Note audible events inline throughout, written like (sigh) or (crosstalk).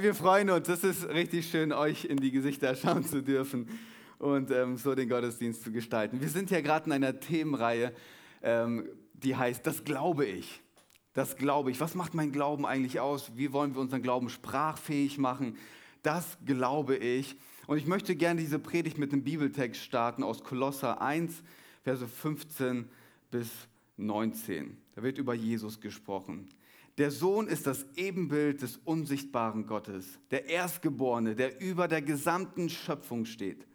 Hey, wir freuen uns. Es ist richtig schön, euch in die Gesichter schauen zu dürfen und ähm, so den Gottesdienst zu gestalten. Wir sind ja gerade in einer Themenreihe, ähm, die heißt, das glaube ich. Das glaube ich. Was macht mein Glauben eigentlich aus? Wie wollen wir unseren Glauben sprachfähig machen? Das glaube ich. Und ich möchte gerne diese Predigt mit einem Bibeltext starten aus Kolosser 1, Verse 15 bis 19. Da wird über Jesus gesprochen. Der Sohn ist das Ebenbild des unsichtbaren Gottes, der Erstgeborene, der über der gesamten Schöpfung steht.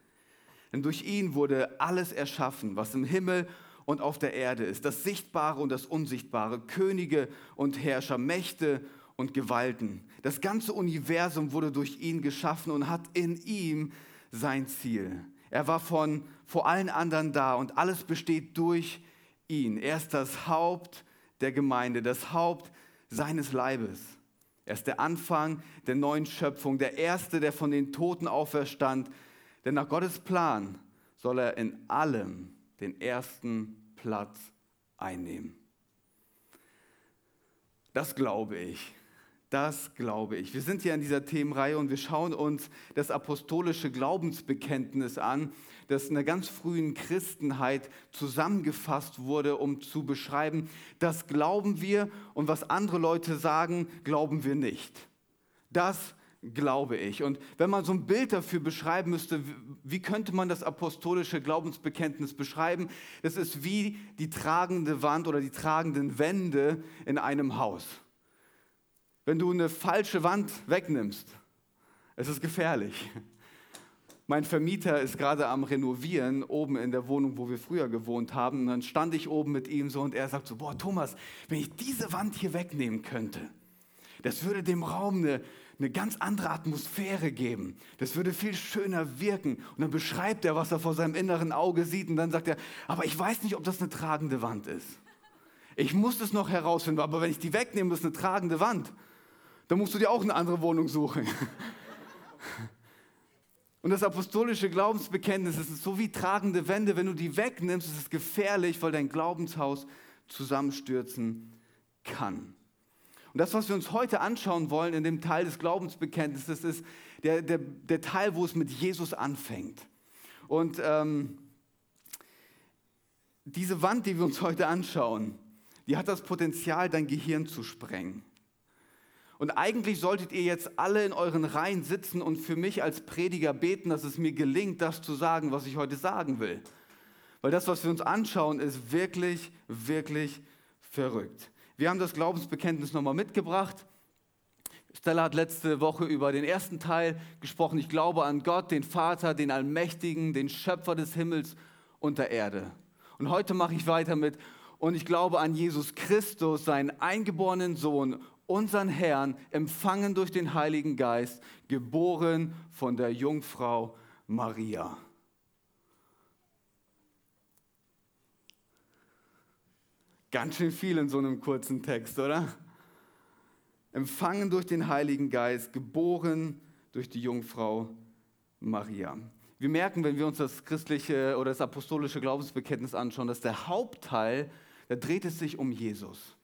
Denn durch ihn wurde alles erschaffen, was im Himmel und auf der Erde ist, das Sichtbare und das Unsichtbare, Könige und Herrscher, Mächte und Gewalten. Das ganze Universum wurde durch ihn geschaffen und hat in ihm sein Ziel. Er war von vor allen anderen da und alles besteht durch ihn. Er ist das Haupt der Gemeinde, das Haupt seines Leibes. Er ist der Anfang der neuen Schöpfung, der Erste, der von den Toten auferstand. Denn nach Gottes Plan soll er in allem den ersten Platz einnehmen. Das glaube ich. Das glaube ich. Wir sind hier in dieser Themenreihe und wir schauen uns das apostolische Glaubensbekenntnis an, das in der ganz frühen Christenheit zusammengefasst wurde, um zu beschreiben, das glauben wir und was andere Leute sagen, glauben wir nicht. Das glaube ich. Und wenn man so ein Bild dafür beschreiben müsste, wie könnte man das apostolische Glaubensbekenntnis beschreiben? Das ist wie die tragende Wand oder die tragenden Wände in einem Haus. Wenn du eine falsche Wand wegnimmst, es ist gefährlich. Mein Vermieter ist gerade am Renovieren oben in der Wohnung, wo wir früher gewohnt haben. Und dann stand ich oben mit ihm so und er sagt so, boah Thomas, wenn ich diese Wand hier wegnehmen könnte, das würde dem Raum eine, eine ganz andere Atmosphäre geben. Das würde viel schöner wirken. Und dann beschreibt er, was er vor seinem inneren Auge sieht. Und dann sagt er, aber ich weiß nicht, ob das eine tragende Wand ist. Ich muss das noch herausfinden, aber wenn ich die wegnehme, das ist eine tragende Wand. Dann musst du dir auch eine andere Wohnung suchen. (laughs) Und das apostolische Glaubensbekenntnis ist so wie tragende Wände. Wenn du die wegnimmst, ist es gefährlich, weil dein Glaubenshaus zusammenstürzen kann. Und das, was wir uns heute anschauen wollen in dem Teil des Glaubensbekenntnisses, ist der, der, der Teil, wo es mit Jesus anfängt. Und ähm, diese Wand, die wir uns heute anschauen, die hat das Potenzial, dein Gehirn zu sprengen. Und eigentlich solltet ihr jetzt alle in euren Reihen sitzen und für mich als Prediger beten, dass es mir gelingt, das zu sagen, was ich heute sagen will. Weil das, was wir uns anschauen, ist wirklich, wirklich verrückt. Wir haben das Glaubensbekenntnis nochmal mitgebracht. Stella hat letzte Woche über den ersten Teil gesprochen. Ich glaube an Gott, den Vater, den Allmächtigen, den Schöpfer des Himmels und der Erde. Und heute mache ich weiter mit. Und ich glaube an Jesus Christus, seinen eingeborenen Sohn unseren Herrn, empfangen durch den Heiligen Geist, geboren von der Jungfrau Maria. Ganz schön viel in so einem kurzen Text, oder? Empfangen durch den Heiligen Geist, geboren durch die Jungfrau Maria. Wir merken, wenn wir uns das christliche oder das apostolische Glaubensbekenntnis anschauen, dass der Hauptteil, da dreht es sich um Jesus.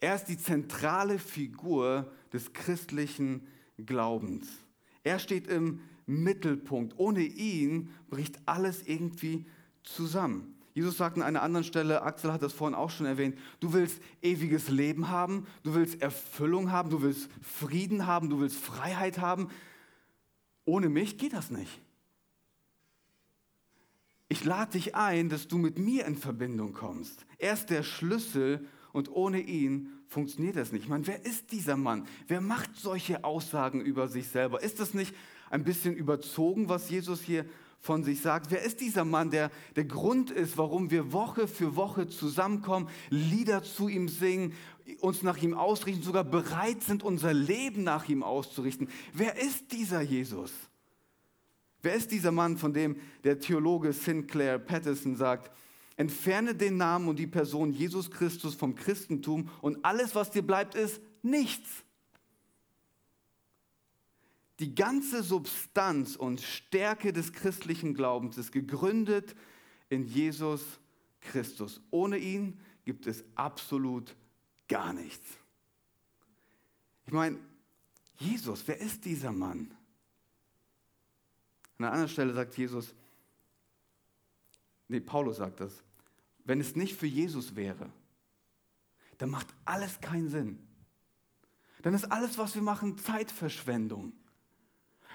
Er ist die zentrale Figur des christlichen Glaubens. Er steht im Mittelpunkt. Ohne ihn bricht alles irgendwie zusammen. Jesus sagt an einer anderen Stelle, Axel hat das vorhin auch schon erwähnt, du willst ewiges Leben haben, du willst Erfüllung haben, du willst Frieden haben, du willst Freiheit haben. Ohne mich geht das nicht. Ich lade dich ein, dass du mit mir in Verbindung kommst. Er ist der Schlüssel und ohne ihn funktioniert das nicht. Ich meine, wer ist dieser Mann? Wer macht solche Aussagen über sich selber? Ist das nicht ein bisschen überzogen, was Jesus hier von sich sagt? Wer ist dieser Mann, der der Grund ist, warum wir Woche für Woche zusammenkommen, Lieder zu ihm singen, uns nach ihm ausrichten, sogar bereit sind, unser Leben nach ihm auszurichten? Wer ist dieser Jesus? Wer ist dieser Mann, von dem der Theologe Sinclair Patterson sagt, entferne den Namen und die Person Jesus Christus vom Christentum und alles, was dir bleibt, ist nichts. Die ganze Substanz und Stärke des christlichen Glaubens ist gegründet in Jesus Christus. Ohne ihn gibt es absolut gar nichts. Ich meine, Jesus, wer ist dieser Mann? An einer anderen Stelle sagt Jesus, nee, Paulus sagt das, wenn es nicht für Jesus wäre, dann macht alles keinen Sinn. Dann ist alles, was wir machen, Zeitverschwendung.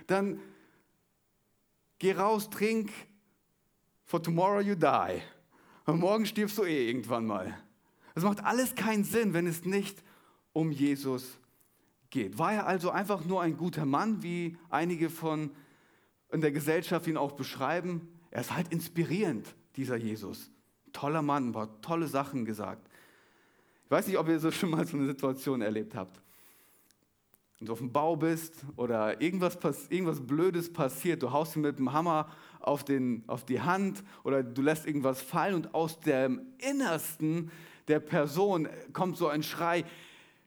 Dann geh raus, trink, for tomorrow you die. Und morgen stirbst du eh irgendwann mal. Das macht alles keinen Sinn, wenn es nicht um Jesus geht. War er also einfach nur ein guter Mann, wie einige von in der Gesellschaft ihn auch beschreiben. Er ist halt inspirierend, dieser Jesus. Toller Mann, war tolle Sachen gesagt. Ich weiß nicht, ob ihr so schon mal so eine Situation erlebt habt. Wenn du auf dem Bau bist oder irgendwas, irgendwas Blödes passiert, du haust ihn mit dem Hammer auf, den, auf die Hand oder du lässt irgendwas fallen und aus dem Innersten der Person kommt so ein Schrei,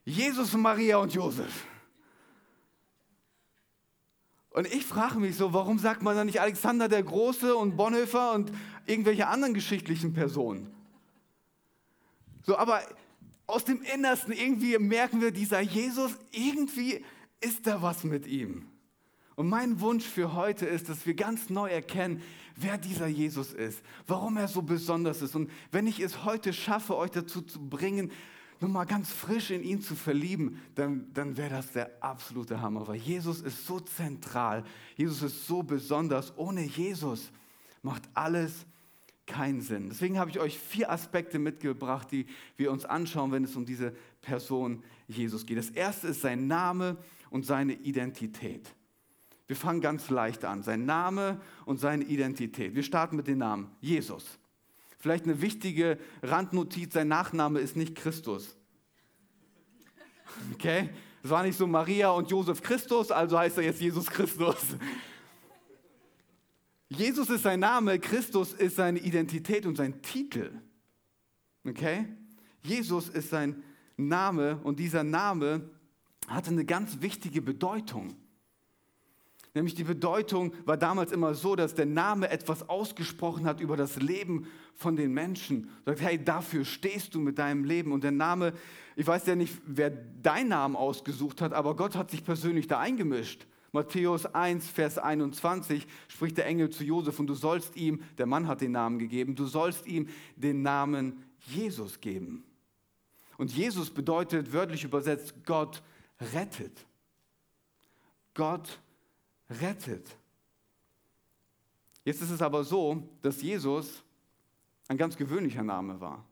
Jesus, Maria und Josef. Und ich frage mich so, warum sagt man dann nicht Alexander der Große und Bonhoeffer und irgendwelche anderen geschichtlichen Personen? So, aber aus dem Innersten irgendwie merken wir, dieser Jesus, irgendwie ist da was mit ihm. Und mein Wunsch für heute ist, dass wir ganz neu erkennen, wer dieser Jesus ist, warum er so besonders ist. Und wenn ich es heute schaffe, euch dazu zu bringen, nochmal ganz frisch in ihn zu verlieben, dann, dann wäre das der absolute Hammer. Weil Jesus ist so zentral, Jesus ist so besonders. Ohne Jesus macht alles keinen Sinn. Deswegen habe ich euch vier Aspekte mitgebracht, die wir uns anschauen, wenn es um diese Person Jesus geht. Das erste ist sein Name und seine Identität. Wir fangen ganz leicht an. Sein Name und seine Identität. Wir starten mit dem Namen Jesus. Vielleicht eine wichtige Randnotiz, sein Nachname ist nicht Christus. Okay? Es war nicht so Maria und Josef Christus, also heißt er jetzt Jesus Christus. Jesus ist sein Name, Christus ist seine Identität und sein Titel. Okay? Jesus ist sein Name und dieser Name hatte eine ganz wichtige Bedeutung. Nämlich die Bedeutung war damals immer so, dass der Name etwas ausgesprochen hat über das Leben von den Menschen. Sagt, hey, dafür stehst du mit deinem Leben. Und der Name, ich weiß ja nicht, wer deinen Namen ausgesucht hat, aber Gott hat sich persönlich da eingemischt. Matthäus 1, Vers 21 spricht der Engel zu Josef und du sollst ihm, der Mann hat den Namen gegeben, du sollst ihm den Namen Jesus geben. Und Jesus bedeutet wörtlich übersetzt, Gott rettet. Gott rettet. Jetzt ist es aber so, dass Jesus ein ganz gewöhnlicher Name war.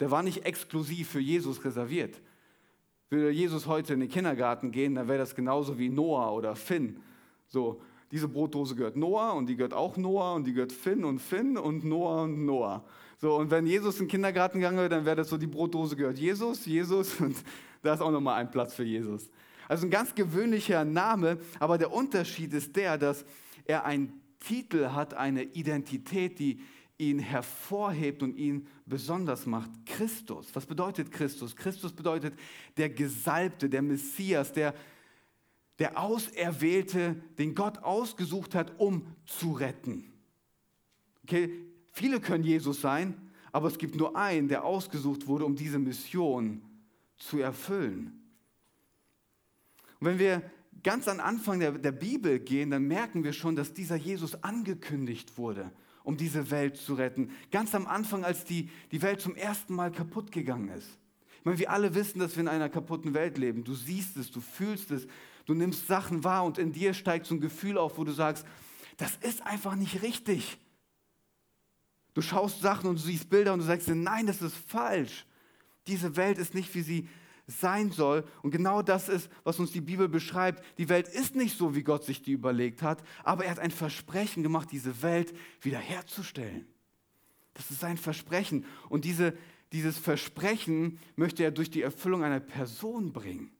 Der war nicht exklusiv für Jesus reserviert. Würde Jesus heute in den Kindergarten gehen, dann wäre das genauso wie Noah oder Finn. So, diese Brotdose gehört Noah und die gehört auch Noah und die gehört Finn und Finn und Noah und Noah. So, und wenn Jesus in den Kindergarten gegangen wäre, dann wäre das so, die Brotdose gehört Jesus, Jesus (laughs) und da ist auch nochmal ein Platz für Jesus. Also ein ganz gewöhnlicher Name, aber der Unterschied ist der, dass er einen Titel hat, eine Identität, die ihn hervorhebt und ihn besonders macht. Christus. Was bedeutet Christus? Christus bedeutet der Gesalbte, der Messias, der, der Auserwählte, den Gott ausgesucht hat, um zu retten. Okay? Viele können Jesus sein, aber es gibt nur einen, der ausgesucht wurde, um diese Mission zu erfüllen. Und wenn wir ganz am Anfang der, der Bibel gehen, dann merken wir schon, dass dieser Jesus angekündigt wurde, um diese Welt zu retten. Ganz am Anfang, als die, die Welt zum ersten Mal kaputt gegangen ist. Ich meine, wir alle wissen, dass wir in einer kaputten Welt leben. Du siehst es, du fühlst es, du nimmst Sachen wahr und in dir steigt so ein Gefühl auf, wo du sagst, das ist einfach nicht richtig. Du schaust Sachen und du siehst Bilder und du sagst, nein, das ist falsch. Diese Welt ist nicht, wie sie sein soll. Und genau das ist, was uns die Bibel beschreibt. Die Welt ist nicht so, wie Gott sich die überlegt hat, aber er hat ein Versprechen gemacht, diese Welt wiederherzustellen. Das ist sein Versprechen. Und diese, dieses Versprechen möchte er durch die Erfüllung einer Person bringen.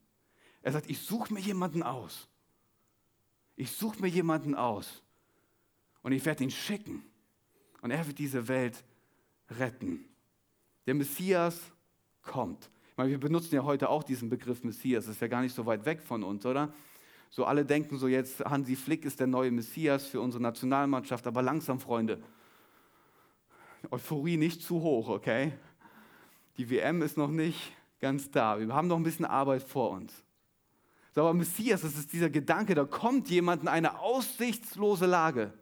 Er sagt, ich suche mir jemanden aus. Ich suche mir jemanden aus. Und ich werde ihn schicken. Und er wird diese Welt retten. Der Messias kommt. Ich meine, wir benutzen ja heute auch diesen Begriff Messias. Das ist ja gar nicht so weit weg von uns, oder? So alle denken so jetzt, Hansi Flick ist der neue Messias für unsere Nationalmannschaft. Aber langsam, Freunde. Euphorie nicht zu hoch, okay? Die WM ist noch nicht ganz da. Wir haben noch ein bisschen Arbeit vor uns. So, aber Messias, das ist dieser Gedanke, da kommt jemand in eine aussichtslose Lage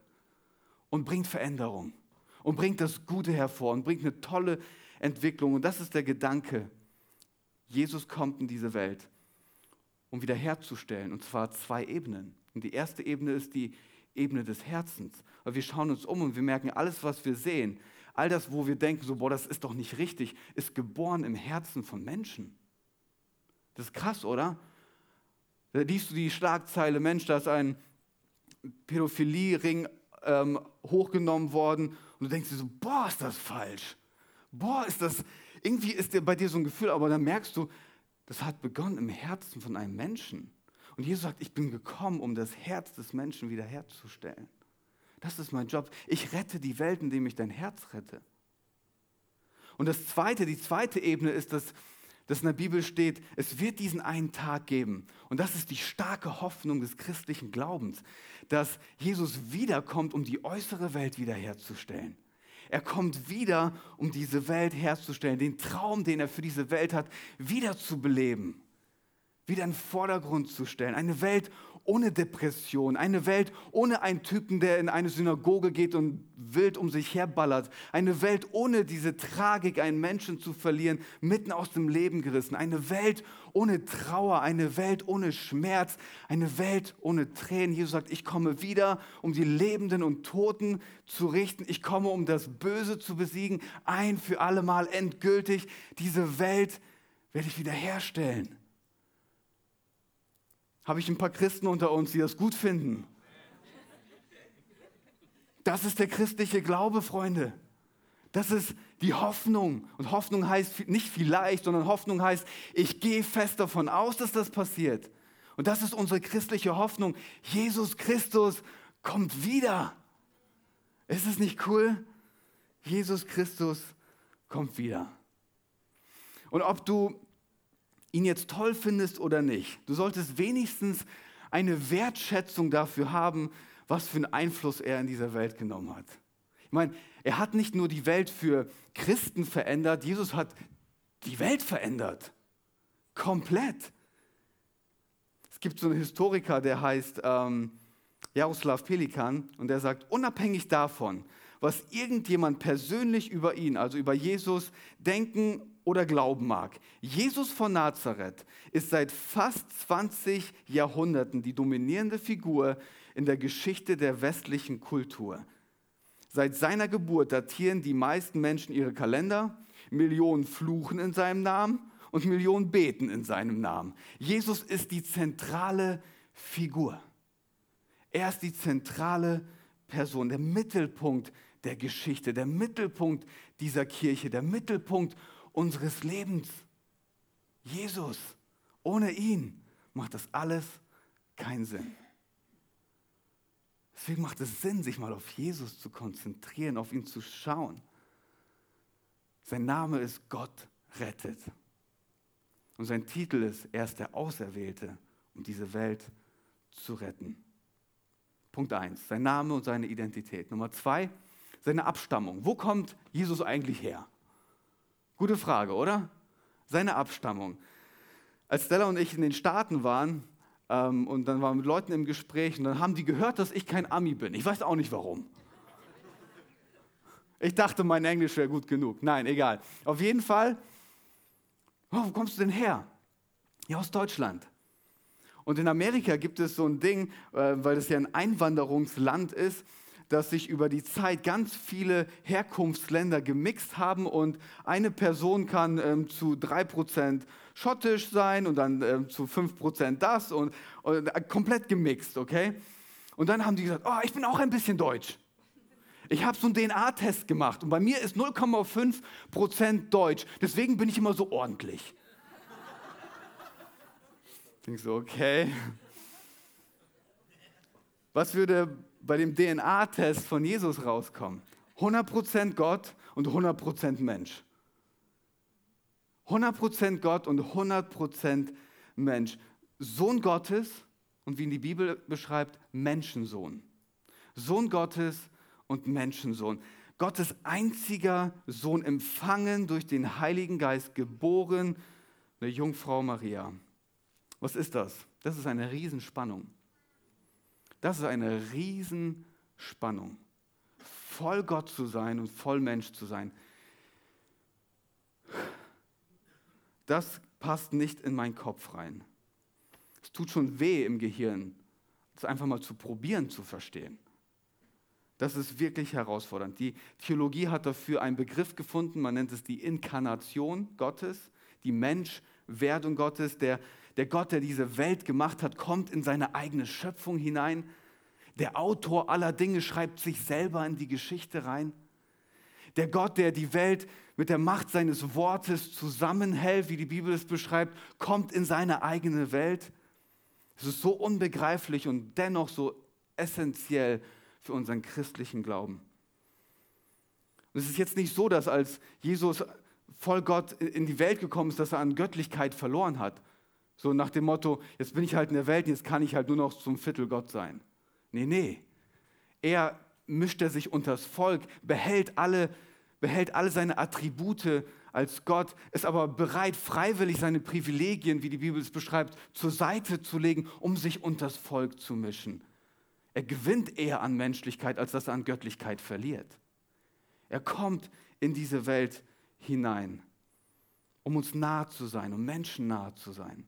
und bringt Veränderung und bringt das Gute hervor und bringt eine tolle Entwicklung. Und das ist der Gedanke. Jesus kommt in diese Welt, um wiederherzustellen, und zwar zwei Ebenen. Und die erste Ebene ist die Ebene des Herzens. Weil wir schauen uns um und wir merken, alles, was wir sehen, all das, wo wir denken, so, boah, das ist doch nicht richtig, ist geboren im Herzen von Menschen. Das ist krass, oder? Da liest du die Schlagzeile, Mensch, da ist ein Pädophilie-Ring ähm, hochgenommen worden und du denkst dir so, boah, ist das falsch. Boah, ist das, irgendwie ist bei dir so ein Gefühl, aber dann merkst du, das hat begonnen im Herzen von einem Menschen. Und Jesus sagt, ich bin gekommen, um das Herz des Menschen wiederherzustellen. Das ist mein Job. Ich rette die Welt, indem ich dein Herz rette. Und das zweite, die zweite Ebene ist, dass, dass in der Bibel steht, es wird diesen einen Tag geben. Und das ist die starke Hoffnung des christlichen Glaubens, dass Jesus wiederkommt, um die äußere Welt wiederherzustellen. Er kommt wieder, um diese Welt herzustellen, den Traum, den er für diese Welt hat, wieder zu beleben, wieder in den Vordergrund zu stellen. Eine Welt ohne Depression, eine Welt ohne einen Typen, der in eine Synagoge geht und wild um sich herballert, eine Welt ohne diese Tragik, einen Menschen zu verlieren, mitten aus dem Leben gerissen, eine Welt ohne Trauer, eine Welt ohne Schmerz, eine Welt ohne Tränen. Jesus sagt, ich komme wieder, um die Lebenden und Toten zu richten. Ich komme, um das Böse zu besiegen, ein für alle Mal endgültig. Diese Welt werde ich wiederherstellen. Habe ich ein paar Christen unter uns, die das gut finden? Das ist der christliche Glaube, Freunde. Das ist die Hoffnung. Und Hoffnung heißt nicht vielleicht, sondern Hoffnung heißt, ich gehe fest davon aus, dass das passiert. Und das ist unsere christliche Hoffnung. Jesus Christus kommt wieder. Ist es nicht cool? Jesus Christus kommt wieder. Und ob du ihn jetzt toll findest oder nicht, du solltest wenigstens eine Wertschätzung dafür haben, was für einen Einfluss er in dieser Welt genommen hat. Ich meine, er hat nicht nur die Welt für Christen verändert, Jesus hat die Welt verändert. Komplett. Es gibt so einen Historiker, der heißt ähm, Jaroslav Pelikan und der sagt, unabhängig davon, was irgendjemand persönlich über ihn, also über Jesus, denken oder glauben mag. Jesus von Nazareth ist seit fast 20 Jahrhunderten die dominierende Figur in der Geschichte der westlichen Kultur. Seit seiner Geburt datieren die meisten Menschen ihre Kalender, Millionen fluchen in seinem Namen und Millionen beten in seinem Namen. Jesus ist die zentrale Figur. Er ist die zentrale Person, der Mittelpunkt der Geschichte, der Mittelpunkt dieser Kirche, der Mittelpunkt unseres Lebens. Jesus. Ohne ihn macht das alles keinen Sinn. Deswegen macht es Sinn, sich mal auf Jesus zu konzentrieren, auf ihn zu schauen. Sein Name ist Gott rettet. Und sein Titel ist, er ist der Auserwählte, um diese Welt zu retten. Punkt 1, sein Name und seine Identität. Nummer 2, seine Abstammung. Wo kommt Jesus eigentlich her? Gute Frage, oder? Seine Abstammung. Als Stella und ich in den Staaten waren ähm, und dann waren wir mit Leuten im Gespräch und dann haben die gehört, dass ich kein Ami bin. Ich weiß auch nicht warum. Ich dachte, mein Englisch wäre gut genug. Nein, egal. Auf jeden Fall, oh, wo kommst du denn her? Ja, aus Deutschland. Und in Amerika gibt es so ein Ding, äh, weil es ja ein Einwanderungsland ist, dass sich über die Zeit ganz viele Herkunftsländer gemixt haben und eine Person kann ähm, zu 3% schottisch sein und dann ähm, zu 5% das und, und äh, komplett gemixt, okay? Und dann haben die gesagt, oh, ich bin auch ein bisschen deutsch. Ich habe so einen DNA-Test gemacht und bei mir ist 0,5% deutsch. Deswegen bin ich immer so ordentlich. Ich denke so, okay. Was würde bei dem DNA-Test von Jesus rauskommen? 100% Gott und 100% Mensch. 100% Gott und 100% Mensch. Sohn Gottes und wie ihn die Bibel beschreibt, Menschensohn. Sohn Gottes und Menschensohn. Gottes einziger Sohn, empfangen durch den Heiligen Geist, geboren, eine Jungfrau Maria. Was ist das? Das ist eine Riesenspannung. Das ist eine Riesenspannung. Voll Gott zu sein und voll Mensch zu sein. Das passt nicht in meinen Kopf rein. Es tut schon weh im Gehirn, das einfach mal zu probieren zu verstehen. Das ist wirklich herausfordernd. Die Theologie hat dafür einen Begriff gefunden, man nennt es die Inkarnation Gottes, die Menschwerdung Gottes. Der, der Gott, der diese Welt gemacht hat, kommt in seine eigene Schöpfung hinein. Der Autor aller Dinge schreibt sich selber in die Geschichte rein. Der Gott, der die Welt mit der Macht seines Wortes zusammenhält, wie die Bibel es beschreibt, kommt in seine eigene Welt. Es ist so unbegreiflich und dennoch so essentiell für unseren christlichen Glauben. Und es ist jetzt nicht so, dass als Jesus voll Gott in die Welt gekommen ist, dass er an Göttlichkeit verloren hat. So nach dem Motto, jetzt bin ich halt in der Welt, jetzt kann ich halt nur noch zum Viertel Gott sein. Nee, nee. Er mischt er sich unters Volk, behält alle, behält alle seine Attribute als Gott, ist aber bereit, freiwillig seine Privilegien, wie die Bibel es beschreibt, zur Seite zu legen, um sich unters Volk zu mischen. Er gewinnt eher an Menschlichkeit, als dass er an Göttlichkeit verliert. Er kommt in diese Welt hinein, um uns nahe zu sein, um Menschen nahe zu sein.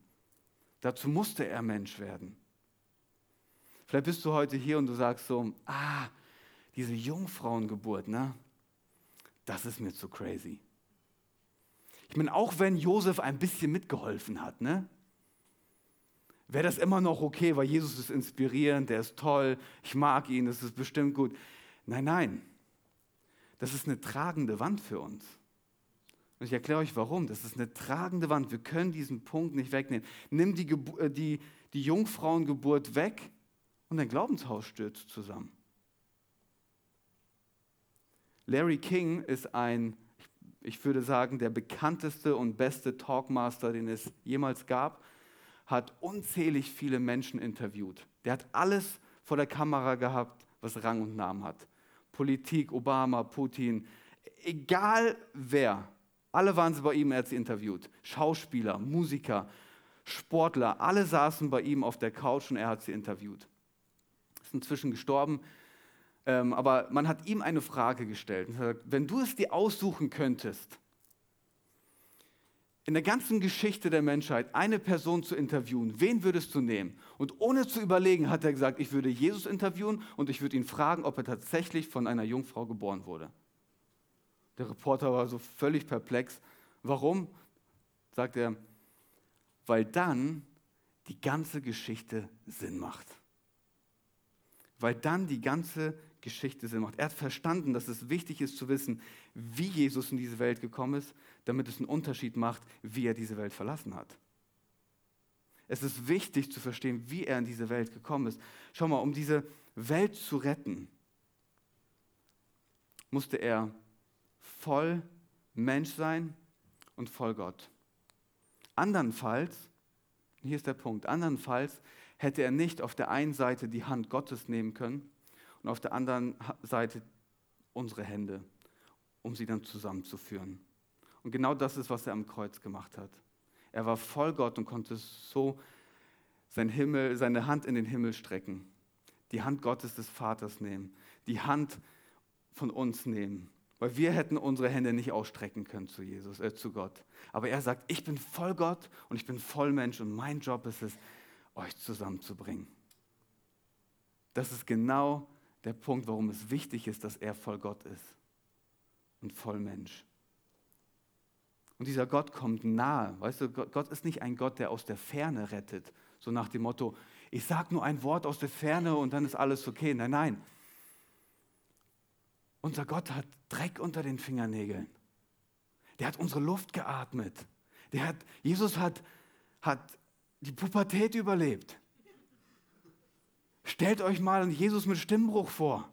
Dazu musste er Mensch werden. Vielleicht bist du heute hier und du sagst so, ah, diese Jungfrauengeburt, ne? Das ist mir zu crazy. Ich meine, auch wenn Josef ein bisschen mitgeholfen hat, ne? wäre das immer noch okay, weil Jesus ist inspirierend, der ist toll, ich mag ihn, das ist bestimmt gut. Nein, nein, das ist eine tragende Wand für uns. Und ich erkläre euch warum. Das ist eine tragende Wand. Wir können diesen Punkt nicht wegnehmen. Nimm die, äh, die, die Jungfrauengeburt weg und dein Glaubenshaus stürzt zusammen. Larry King ist ein, ich würde sagen, der bekannteste und beste Talkmaster, den es jemals gab hat unzählig viele Menschen interviewt. Der hat alles vor der Kamera gehabt, was Rang und Namen hat. Politik, Obama, Putin, egal wer. Alle waren sie bei ihm, er hat sie interviewt. Schauspieler, Musiker, Sportler, alle saßen bei ihm auf der Couch und er hat sie interviewt. Ist inzwischen gestorben, ähm, aber man hat ihm eine Frage gestellt. Wenn du es dir aussuchen könntest, in der ganzen Geschichte der Menschheit eine Person zu interviewen, wen würdest du nehmen? Und ohne zu überlegen hat er gesagt, ich würde Jesus interviewen und ich würde ihn fragen, ob er tatsächlich von einer Jungfrau geboren wurde. Der Reporter war so völlig perplex. Warum? Sagt er, weil dann die ganze Geschichte Sinn macht. Weil dann die ganze Geschichte Sinn macht. Er hat verstanden, dass es wichtig ist zu wissen, wie Jesus in diese Welt gekommen ist, damit es einen Unterschied macht, wie er diese Welt verlassen hat. Es ist wichtig zu verstehen, wie er in diese Welt gekommen ist. Schau mal, um diese Welt zu retten, musste er voll Mensch sein und voll Gott. Andernfalls, hier ist der Punkt, andernfalls hätte er nicht auf der einen Seite die Hand Gottes nehmen können und auf der anderen Seite unsere Hände, um sie dann zusammenzuführen. Und genau das ist, was er am Kreuz gemacht hat. Er war voll Gott und konnte so sein Himmel, seine Hand in den Himmel strecken, die Hand Gottes des Vaters nehmen, die Hand von uns nehmen. Weil wir hätten unsere Hände nicht ausstrecken können zu Jesus, äh, zu Gott. Aber er sagt, ich bin voll Gott und ich bin voll Mensch und mein Job ist es, euch zusammenzubringen. Das ist genau der Punkt, warum es wichtig ist, dass er voll Gott ist und voll Mensch. Und dieser Gott kommt nahe. Weißt du, Gott ist nicht ein Gott, der aus der Ferne rettet. So nach dem Motto, ich sage nur ein Wort aus der Ferne und dann ist alles okay. Nein, nein. Unser Gott hat Dreck unter den Fingernägeln. Der hat unsere Luft geatmet. Der hat, Jesus hat, hat die Pubertät überlebt. Stellt euch mal Jesus mit Stimmbruch vor.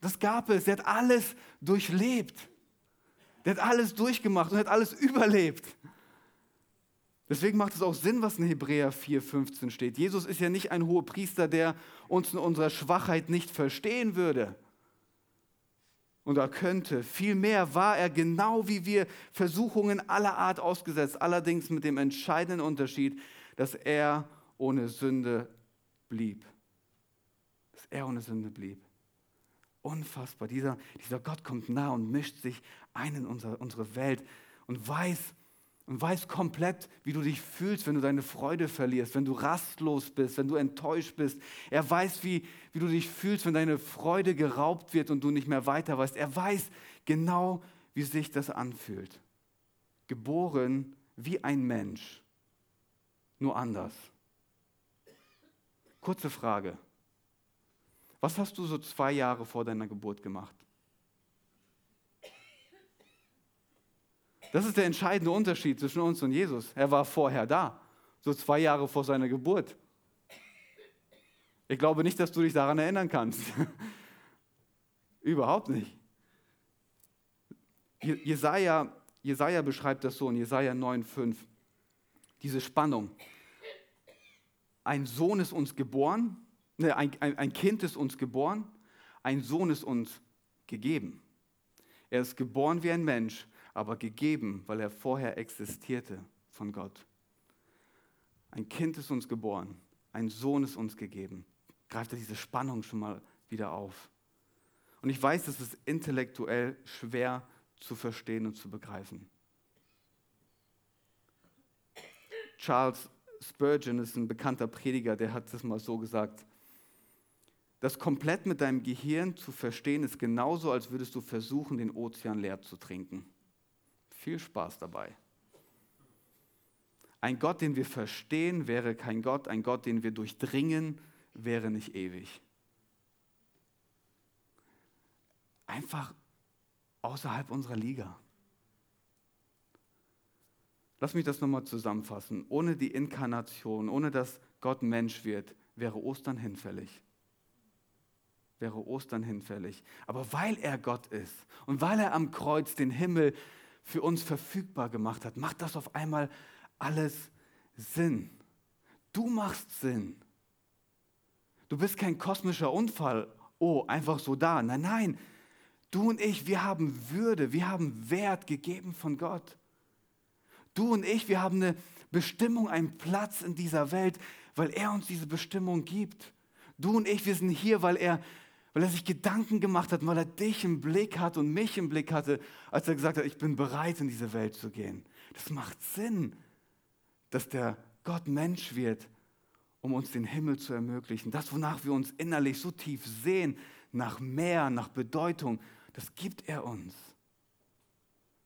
Das gab es. Er hat alles durchlebt. Der hat alles durchgemacht und hat alles überlebt. Deswegen macht es auch Sinn, was in Hebräer 4,15 steht. Jesus ist ja nicht ein hoher Priester, der uns in unserer Schwachheit nicht verstehen würde und er könnte. Vielmehr war er genau wie wir Versuchungen aller Art ausgesetzt, allerdings mit dem entscheidenden Unterschied, dass er ohne Sünde blieb. Dass er ohne Sünde blieb. Unfassbar. Dieser, dieser Gott kommt nah und mischt sich ein in unsere, unsere Welt und weiß, und weiß komplett, wie du dich fühlst, wenn du deine Freude verlierst, wenn du rastlos bist, wenn du enttäuscht bist. Er weiß, wie, wie du dich fühlst, wenn deine Freude geraubt wird und du nicht mehr weiter weißt. Er weiß genau, wie sich das anfühlt. Geboren wie ein Mensch, nur anders. Kurze Frage. Was hast du so zwei Jahre vor deiner Geburt gemacht? Das ist der entscheidende Unterschied zwischen uns und Jesus. Er war vorher da, so zwei Jahre vor seiner Geburt. Ich glaube nicht, dass du dich daran erinnern kannst. (laughs) Überhaupt nicht. Jesaja, Jesaja beschreibt das so in Jesaja 9,5. Diese Spannung. Ein Sohn ist uns geboren, ne, ein, ein, ein Kind ist uns geboren, ein Sohn ist uns gegeben. Er ist geboren wie ein Mensch, aber gegeben, weil er vorher existierte von Gott. Ein Kind ist uns geboren, ein Sohn ist uns gegeben. Greift er diese Spannung schon mal wieder auf. Und ich weiß, es ist intellektuell schwer zu verstehen und zu begreifen. Charles Spurgeon ist ein bekannter Prediger, der hat es mal so gesagt. Das komplett mit deinem Gehirn zu verstehen ist genauso, als würdest du versuchen, den Ozean leer zu trinken. Viel Spaß dabei. Ein Gott, den wir verstehen, wäre kein Gott. Ein Gott, den wir durchdringen, wäre nicht ewig. Einfach außerhalb unserer Liga. Lass mich das nochmal zusammenfassen. Ohne die Inkarnation, ohne dass Gott Mensch wird, wäre Ostern hinfällig. Wäre Ostern hinfällig. Aber weil er Gott ist und weil er am Kreuz den Himmel für uns verfügbar gemacht hat, macht das auf einmal alles Sinn. Du machst Sinn. Du bist kein kosmischer Unfall, oh, einfach so da. Nein, nein. Du und ich, wir haben Würde, wir haben Wert gegeben von Gott. Du und ich, wir haben eine Bestimmung, einen Platz in dieser Welt, weil er uns diese Bestimmung gibt. Du und ich, wir sind hier, weil er weil er sich Gedanken gemacht hat, weil er dich im Blick hat und mich im Blick hatte, als er gesagt hat, ich bin bereit, in diese Welt zu gehen. Das macht Sinn, dass der Gott Mensch wird, um uns den Himmel zu ermöglichen. Das, wonach wir uns innerlich so tief sehen, nach mehr, nach Bedeutung, das gibt er uns.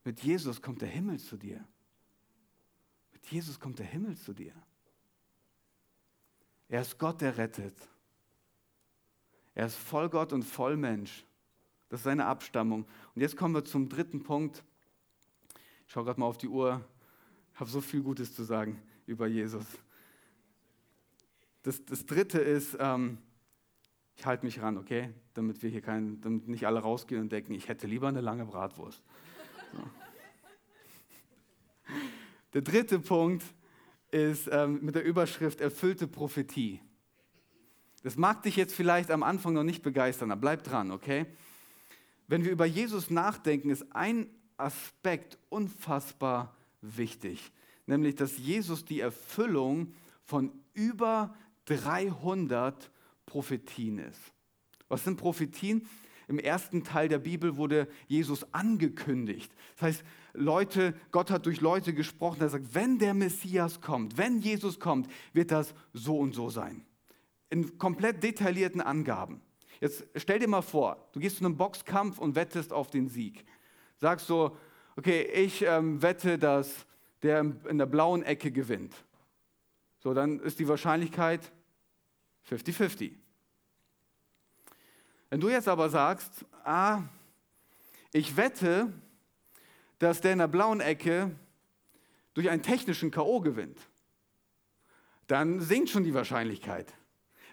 Mit Jesus kommt der Himmel zu dir. Mit Jesus kommt der Himmel zu dir. Er ist Gott, der rettet. Er ist voll Gott und voll Mensch. Das ist seine Abstammung. Und jetzt kommen wir zum dritten Punkt. Ich schaue gerade mal auf die Uhr. Ich habe so viel Gutes zu sagen über Jesus. Das, das dritte ist, ähm, ich halte mich ran, okay? Damit wir hier kein, damit nicht alle rausgehen und denken, ich hätte lieber eine lange Bratwurst. So. Der dritte Punkt ist ähm, mit der Überschrift erfüllte Prophetie. Das mag dich jetzt vielleicht am Anfang noch nicht begeistern, aber bleib dran, okay? Wenn wir über Jesus nachdenken, ist ein Aspekt unfassbar wichtig, nämlich dass Jesus die Erfüllung von über 300 Prophetien ist. Was sind Prophetien? Im ersten Teil der Bibel wurde Jesus angekündigt. Das heißt, Leute, Gott hat durch Leute gesprochen, er sagt, wenn der Messias kommt, wenn Jesus kommt, wird das so und so sein in komplett detaillierten Angaben. Jetzt stell dir mal vor, du gehst zu einem Boxkampf und wettest auf den Sieg. Sagst so, okay, ich ähm, wette, dass der in der blauen Ecke gewinnt. So, dann ist die Wahrscheinlichkeit 50-50. Wenn du jetzt aber sagst, ah, ich wette, dass der in der blauen Ecke durch einen technischen K.O. gewinnt, dann sinkt schon die Wahrscheinlichkeit.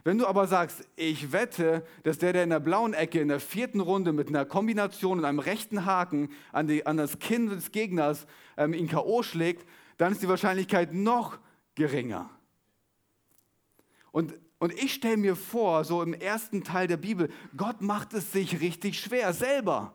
Wenn du aber sagst, ich wette, dass der, der in der blauen Ecke in der vierten Runde mit einer Kombination und einem rechten Haken an, die, an das Kinn des Gegners ähm, ihn K.O. schlägt, dann ist die Wahrscheinlichkeit noch geringer. Und, und ich stelle mir vor, so im ersten Teil der Bibel, Gott macht es sich richtig schwer selber.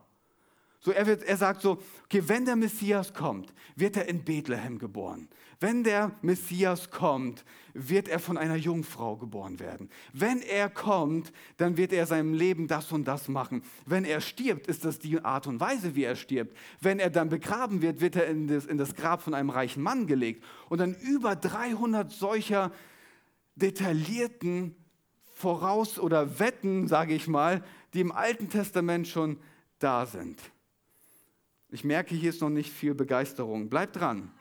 So, er, wird, er sagt so, okay, wenn der Messias kommt, wird er in Bethlehem geboren. Wenn der Messias kommt, wird er von einer Jungfrau geboren werden. Wenn er kommt, dann wird er seinem Leben das und das machen. Wenn er stirbt, ist das die Art und Weise, wie er stirbt. Wenn er dann begraben wird, wird er in das, in das Grab von einem reichen Mann gelegt. Und dann über 300 solcher detaillierten Voraus- oder Wetten, sage ich mal, die im Alten Testament schon da sind. Ich merke, hier ist noch nicht viel Begeisterung. Bleib dran,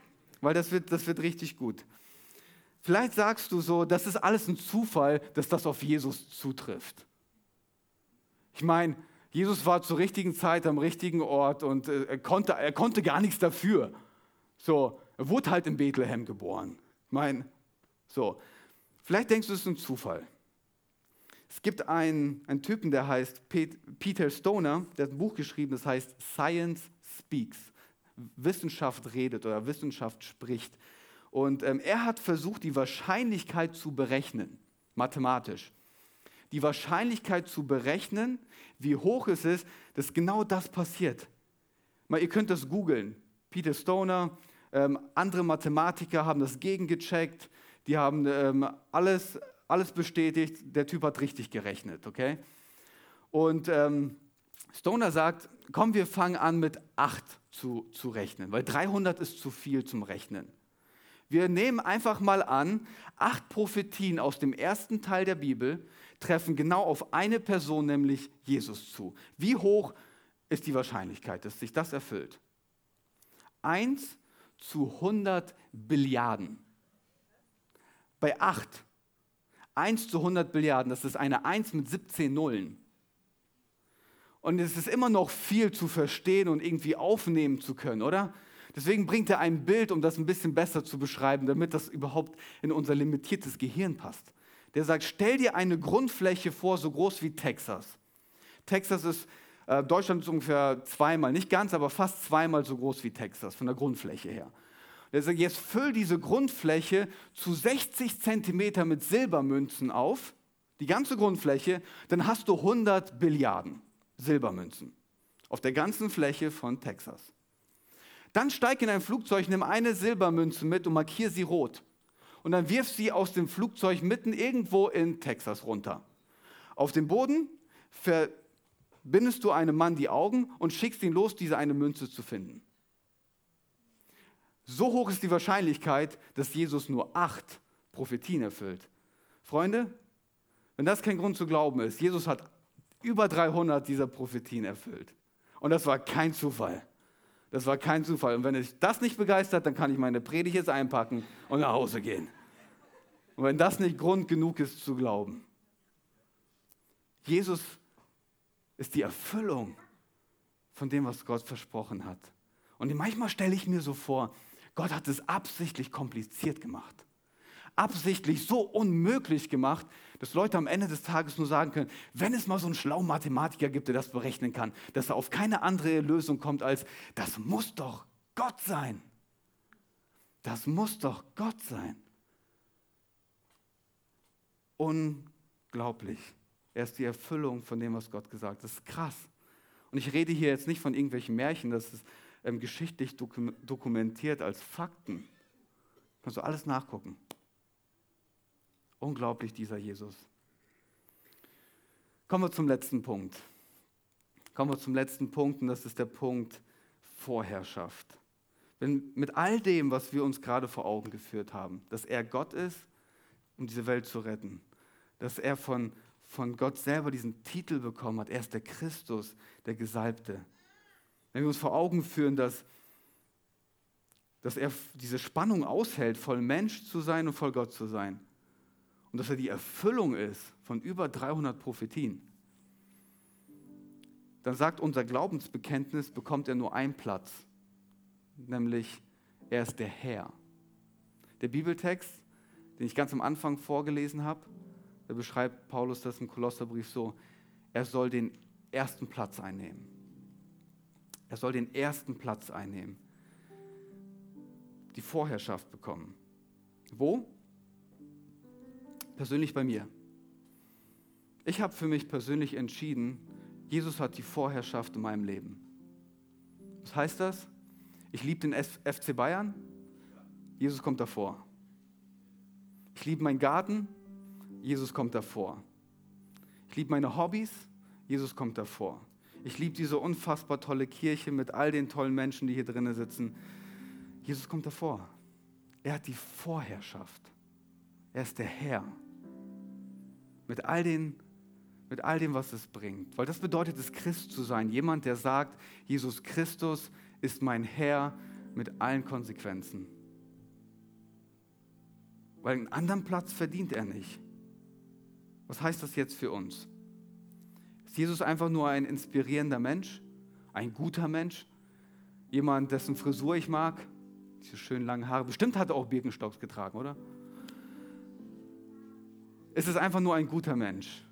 weil das wird, das wird richtig gut. Vielleicht sagst du so, das ist alles ein Zufall, dass das auf Jesus zutrifft. Ich meine, Jesus war zur richtigen Zeit am richtigen Ort und äh, er, konnte, er konnte gar nichts dafür. So, er wurde halt in Bethlehem geboren. Ich meine, so. Vielleicht denkst du, es ist ein Zufall. Es gibt einen, einen Typen, der heißt Peter Stoner, der hat ein Buch geschrieben, das heißt Science Speaks. Wissenschaft redet oder Wissenschaft spricht. Und ähm, er hat versucht, die Wahrscheinlichkeit zu berechnen, mathematisch. Die Wahrscheinlichkeit zu berechnen, wie hoch es ist, dass genau das passiert. Mal, ihr könnt das googeln. Peter Stoner, ähm, andere Mathematiker haben das gegengecheckt, die haben ähm, alles, alles bestätigt, der Typ hat richtig gerechnet, okay? Und ähm, Stoner sagt, komm, wir fangen an mit 8 zu, zu rechnen, weil 300 ist zu viel zum Rechnen. Wir nehmen einfach mal an, acht Prophetien aus dem ersten Teil der Bibel treffen genau auf eine Person, nämlich Jesus zu. Wie hoch ist die Wahrscheinlichkeit, dass sich das erfüllt? 1 zu 100 Billiarden. Bei 8, 1 zu 100 Billiarden, das ist eine 1 mit 17 Nullen. Und es ist immer noch viel zu verstehen und irgendwie aufnehmen zu können, oder? Deswegen bringt er ein Bild, um das ein bisschen besser zu beschreiben, damit das überhaupt in unser limitiertes Gehirn passt. Der sagt, stell dir eine Grundfläche vor, so groß wie Texas. Texas ist, äh, Deutschland ist ungefähr zweimal, nicht ganz, aber fast zweimal so groß wie Texas, von der Grundfläche her. Er sagt, jetzt füll diese Grundfläche zu 60 Zentimeter mit Silbermünzen auf, die ganze Grundfläche, dann hast du 100 Billiarden. Silbermünzen auf der ganzen Fläche von Texas. Dann steig in ein Flugzeug, nimm eine Silbermünze mit und markier sie rot. Und dann wirf sie aus dem Flugzeug mitten irgendwo in Texas runter. Auf dem Boden verbindest du einem Mann die Augen und schickst ihn los, diese eine Münze zu finden. So hoch ist die Wahrscheinlichkeit, dass Jesus nur acht Prophetien erfüllt. Freunde, wenn das kein Grund zu glauben ist, Jesus hat über 300 dieser Prophetien erfüllt. Und das war kein Zufall. Das war kein Zufall. Und wenn ich das nicht begeistert, dann kann ich meine Predigt jetzt einpacken und nach Hause gehen. Und wenn das nicht Grund genug ist zu glauben. Jesus ist die Erfüllung von dem, was Gott versprochen hat. Und manchmal stelle ich mir so vor, Gott hat es absichtlich kompliziert gemacht absichtlich so unmöglich gemacht, dass Leute am Ende des Tages nur sagen können, wenn es mal so einen schlauen Mathematiker gibt, der das berechnen kann, dass er auf keine andere Lösung kommt als, das muss doch Gott sein. Das muss doch Gott sein. Unglaublich. Er ist die Erfüllung von dem, was Gott gesagt hat. Das ist krass. Und ich rede hier jetzt nicht von irgendwelchen Märchen, das ist ähm, geschichtlich dokumentiert als Fakten. Kannst du alles nachgucken. Unglaublich, dieser Jesus. Kommen wir zum letzten Punkt. Kommen wir zum letzten Punkt und das ist der Punkt Vorherrschaft. Wenn mit all dem, was wir uns gerade vor Augen geführt haben, dass er Gott ist, um diese Welt zu retten, dass er von, von Gott selber diesen Titel bekommen hat, er ist der Christus, der Gesalbte. Wenn wir uns vor Augen führen, dass, dass er diese Spannung aushält, voll Mensch zu sein und voll Gott zu sein, und dass er die Erfüllung ist von über 300 Prophetien, dann sagt unser Glaubensbekenntnis, bekommt er nur einen Platz, nämlich er ist der Herr. Der Bibeltext, den ich ganz am Anfang vorgelesen habe, Da beschreibt Paulus das im Kolosserbrief so, er soll den ersten Platz einnehmen. Er soll den ersten Platz einnehmen. Die Vorherrschaft bekommen. Wo? Persönlich bei mir. Ich habe für mich persönlich entschieden, Jesus hat die Vorherrschaft in meinem Leben. Was heißt das? Ich liebe den FC Bayern, Jesus kommt davor. Ich liebe meinen Garten, Jesus kommt davor. Ich liebe meine Hobbys, Jesus kommt davor. Ich liebe diese unfassbar tolle Kirche mit all den tollen Menschen, die hier drinnen sitzen. Jesus kommt davor. Er hat die Vorherrschaft. Er ist der Herr. Mit all, den, mit all dem, was es bringt. Weil das bedeutet es, Christ zu sein. Jemand, der sagt, Jesus Christus ist mein Herr mit allen Konsequenzen. Weil einen anderen Platz verdient er nicht. Was heißt das jetzt für uns? Ist Jesus einfach nur ein inspirierender Mensch? Ein guter Mensch? Jemand, dessen Frisur ich mag? Diese schönen langen Haare. Bestimmt hat er auch Birkenstocks getragen, oder? Ist es einfach nur ein guter Mensch?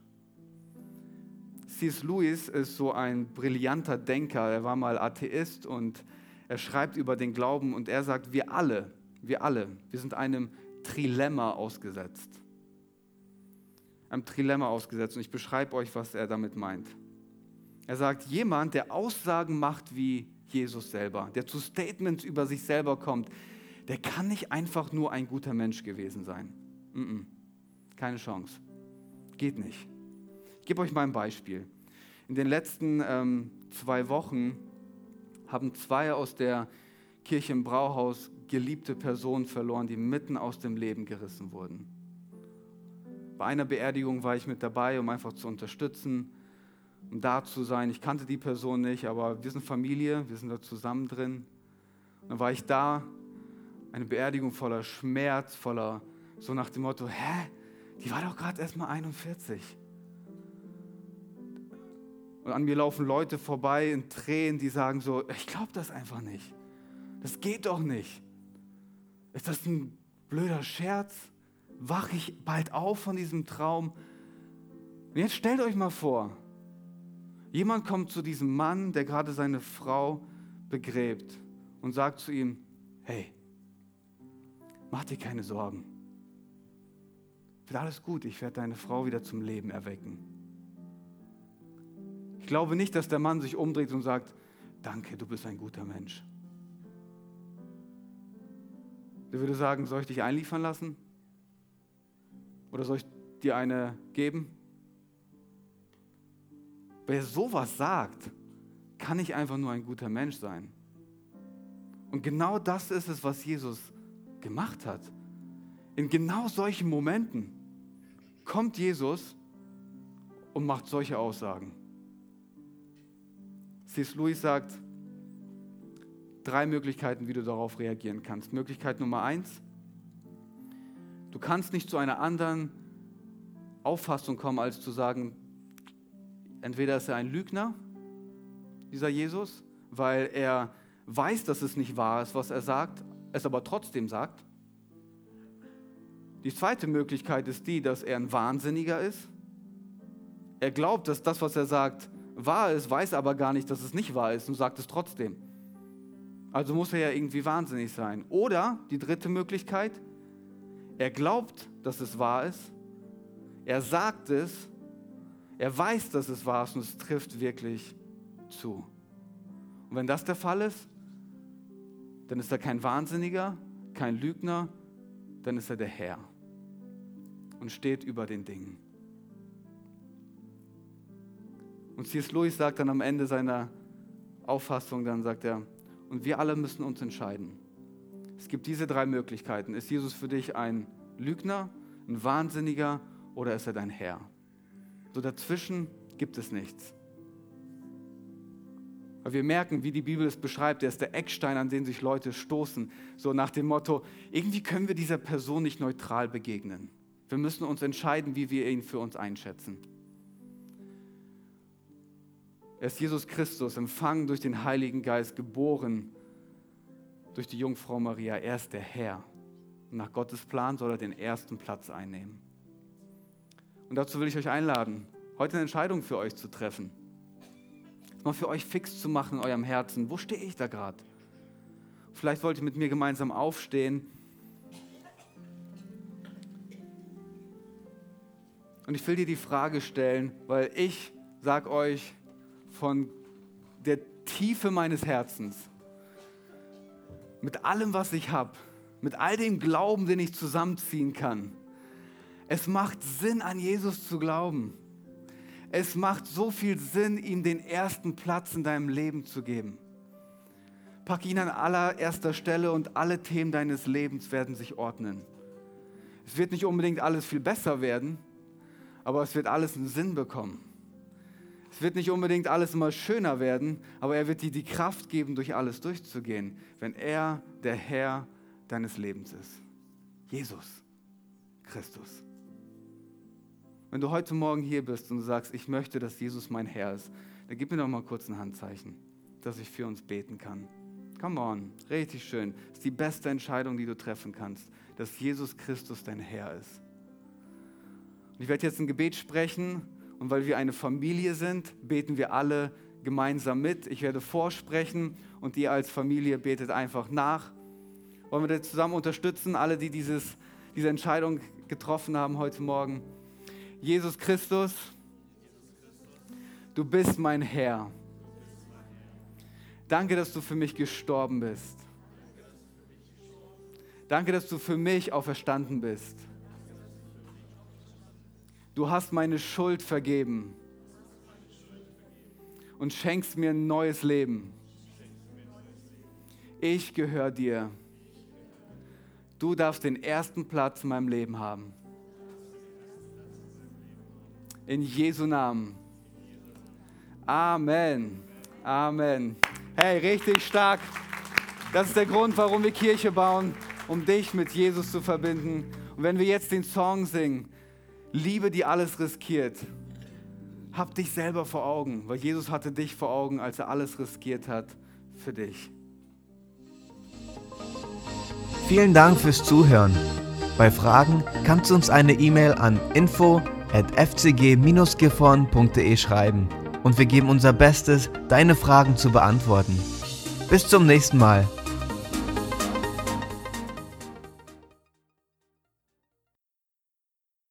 C.S. Lewis ist so ein brillanter Denker. Er war mal Atheist und er schreibt über den Glauben und er sagt, wir alle, wir alle, wir sind einem Trilemma ausgesetzt einem Trilemma ausgesetzt und ich beschreibe euch, was er damit meint. Er sagt, jemand, der Aussagen macht wie Jesus selber, der zu Statements über sich selber kommt, der kann nicht einfach nur ein guter Mensch gewesen sein. Mm -mm. Keine Chance. Geht nicht. Ich gebe euch mal ein Beispiel. In den letzten ähm, zwei Wochen haben zwei aus der Kirche im Brauhaus geliebte Personen verloren, die mitten aus dem Leben gerissen wurden. Bei einer Beerdigung war ich mit dabei, um einfach zu unterstützen, um da zu sein. Ich kannte die Person nicht, aber wir sind Familie, wir sind da zusammen drin. Und dann war ich da, eine Beerdigung voller Schmerz, voller, so nach dem Motto, hä, die war doch gerade erst mal 41. Und an mir laufen Leute vorbei in Tränen, die sagen so, ich glaube das einfach nicht. Das geht doch nicht. Ist das ein blöder Scherz? wache ich bald auf von diesem Traum. Und jetzt stellt euch mal vor, jemand kommt zu diesem Mann, der gerade seine Frau begräbt und sagt zu ihm, hey, mach dir keine Sorgen. Wird alles gut, ich werde deine Frau wieder zum Leben erwecken. Ich glaube nicht, dass der Mann sich umdreht und sagt, danke, du bist ein guter Mensch. Der würde sagen, soll ich dich einliefern lassen? Oder soll ich dir eine geben? Wer sowas sagt, kann nicht einfach nur ein guter Mensch sein. Und genau das ist es, was Jesus gemacht hat. In genau solchen Momenten kommt Jesus und macht solche Aussagen. C.S. Lewis sagt, drei Möglichkeiten, wie du darauf reagieren kannst. Möglichkeit Nummer eins, Du kannst nicht zu einer anderen Auffassung kommen, als zu sagen, entweder ist er ein Lügner, dieser Jesus, weil er weiß, dass es nicht wahr ist, was er sagt, es aber trotzdem sagt. Die zweite Möglichkeit ist die, dass er ein Wahnsinniger ist. Er glaubt, dass das, was er sagt, wahr ist, weiß aber gar nicht, dass es nicht wahr ist und sagt es trotzdem. Also muss er ja irgendwie wahnsinnig sein. Oder die dritte Möglichkeit, er glaubt, dass es wahr ist. Er sagt es. Er weiß, dass es wahr ist und es trifft wirklich zu. Und wenn das der Fall ist, dann ist er kein Wahnsinniger, kein Lügner, dann ist er der Herr und steht über den Dingen. Und C.S. Lewis sagt dann am Ende seiner Auffassung, dann sagt er, und wir alle müssen uns entscheiden. Es gibt diese drei Möglichkeiten. Ist Jesus für dich ein Lügner, ein Wahnsinniger oder ist er dein Herr? So dazwischen gibt es nichts. Weil wir merken, wie die Bibel es beschreibt, er ist der Eckstein, an den sich Leute stoßen. So nach dem Motto, irgendwie können wir dieser Person nicht neutral begegnen. Wir müssen uns entscheiden, wie wir ihn für uns einschätzen. Er ist Jesus Christus, empfangen durch den Heiligen Geist, geboren durch die Jungfrau Maria. Er ist der Herr. Und nach Gottes Plan soll er den ersten Platz einnehmen. Und dazu will ich euch einladen, heute eine Entscheidung für euch zu treffen. Mal für euch fix zu machen in eurem Herzen. Wo stehe ich da gerade? Vielleicht wollt ihr mit mir gemeinsam aufstehen. Und ich will dir die Frage stellen, weil ich sage euch von der Tiefe meines Herzens, mit allem, was ich habe, mit all dem Glauben, den ich zusammenziehen kann, es macht Sinn, an Jesus zu glauben. Es macht so viel Sinn, ihm den ersten Platz in deinem Leben zu geben. Pack ihn an allererster Stelle und alle Themen deines Lebens werden sich ordnen. Es wird nicht unbedingt alles viel besser werden, aber es wird alles einen Sinn bekommen. Es wird nicht unbedingt alles immer schöner werden, aber er wird dir die Kraft geben, durch alles durchzugehen, wenn er der Herr deines Lebens ist. Jesus Christus. Wenn du heute Morgen hier bist und sagst, ich möchte, dass Jesus mein Herr ist, dann gib mir doch mal kurz ein Handzeichen, dass ich für uns beten kann. Come on, richtig schön. Das ist die beste Entscheidung, die du treffen kannst, dass Jesus Christus dein Herr ist. Und ich werde jetzt ein Gebet sprechen und weil wir eine Familie sind, beten wir alle gemeinsam mit. Ich werde vorsprechen und ihr als Familie betet einfach nach. Wollen wir das zusammen unterstützen, alle, die dieses, diese Entscheidung getroffen haben heute Morgen? Jesus Christus, du bist mein Herr. Danke, dass du für mich gestorben bist. Danke, dass du für mich auferstanden bist. Du hast meine Schuld vergeben und schenkst mir ein neues Leben. Ich gehöre dir. Du darfst den ersten Platz in meinem Leben haben. In Jesu Namen. Amen. Amen. Hey, richtig stark. Das ist der Grund, warum wir Kirche bauen, um dich mit Jesus zu verbinden. Und wenn wir jetzt den Song singen, Liebe, die alles riskiert, hab dich selber vor Augen, weil Jesus hatte dich vor Augen, als er alles riskiert hat für dich. Vielen Dank fürs Zuhören. Bei Fragen kannst du uns eine E-Mail an info at fcg-gifhorn.de schreiben und wir geben unser Bestes, deine Fragen zu beantworten. Bis zum nächsten Mal.